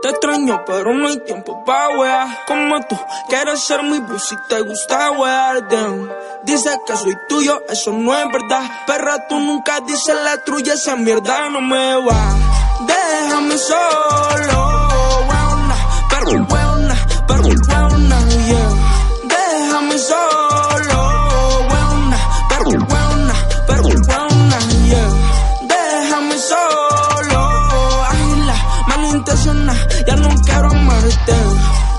Te extraño, pero no hay tiempo pa' wear. Como tú, quieres ser mi bus y te gusta wear. Damn. Dice que soy tuyo, eso no es verdad. Perra, tú nunca dices la trulla, esa mierda no me va. Déjame solo, ya no quiero amarte.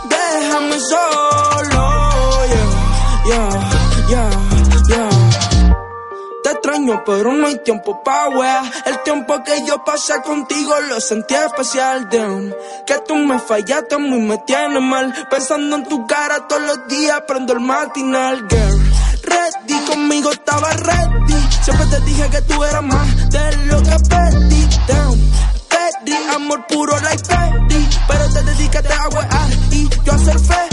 Déjame solo, yeah, yeah, yeah, yeah. Te extraño, pero no hay tiempo pa' wea. El tiempo que yo pasé contigo lo sentí especial, damn. Que tú me fallaste, mí me tienes mal. Pensando en tu cara todos los días, prendo el matinal, girl. Ready, conmigo estaba ready. Siempre te dije que tú eras más de lo que amor puro like Petty. Pero te dedicaste a wear y yo a ser feliz.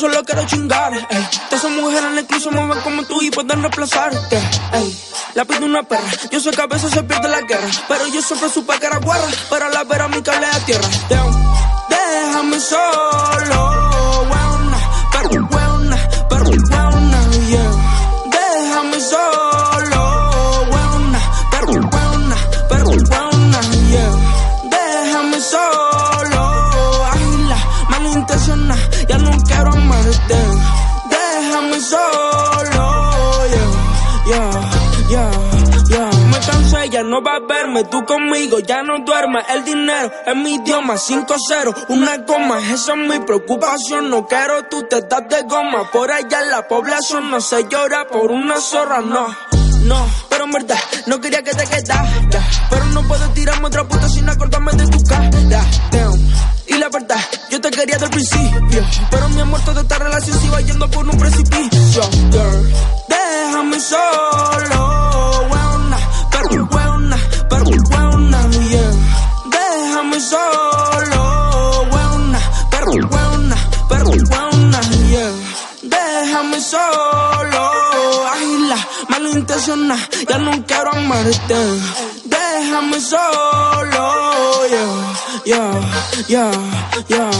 Solo quiero chingar. Ey. Todas esas mujeres en el mueven como tú y pueden reemplazarte. Ey. La pide una perra, yo sé que a veces se pierde la guerra. Pero yo siempre supe que era guarra. Pero la vera mi cable a tierra. Damn. Déjame solo, Déjame solo, yeah, yeah, yeah, yeah. Me cansé, ya no va a verme, tú conmigo ya no duermes. El dinero es mi idioma, 5-0, una coma, esa es mi preocupación. No quiero tú te das de goma, por allá en la población no se llora por una zorra, no. No, pero en verdad, no quería que te quedaras. Pero no puedo tirarme otra puta sin acordarme de tu cara. Damn. Relación se iba yendo por un precipicio. Girl, déjame solo, weona. Perro, weona, perro, weona, yeah. Déjame solo, weona. Perro, weona, perro, weona, yeah. Déjame solo, ágila, malintencionada, ya no quiero amarte. Déjame solo, yeah, yeah, yeah, yeah.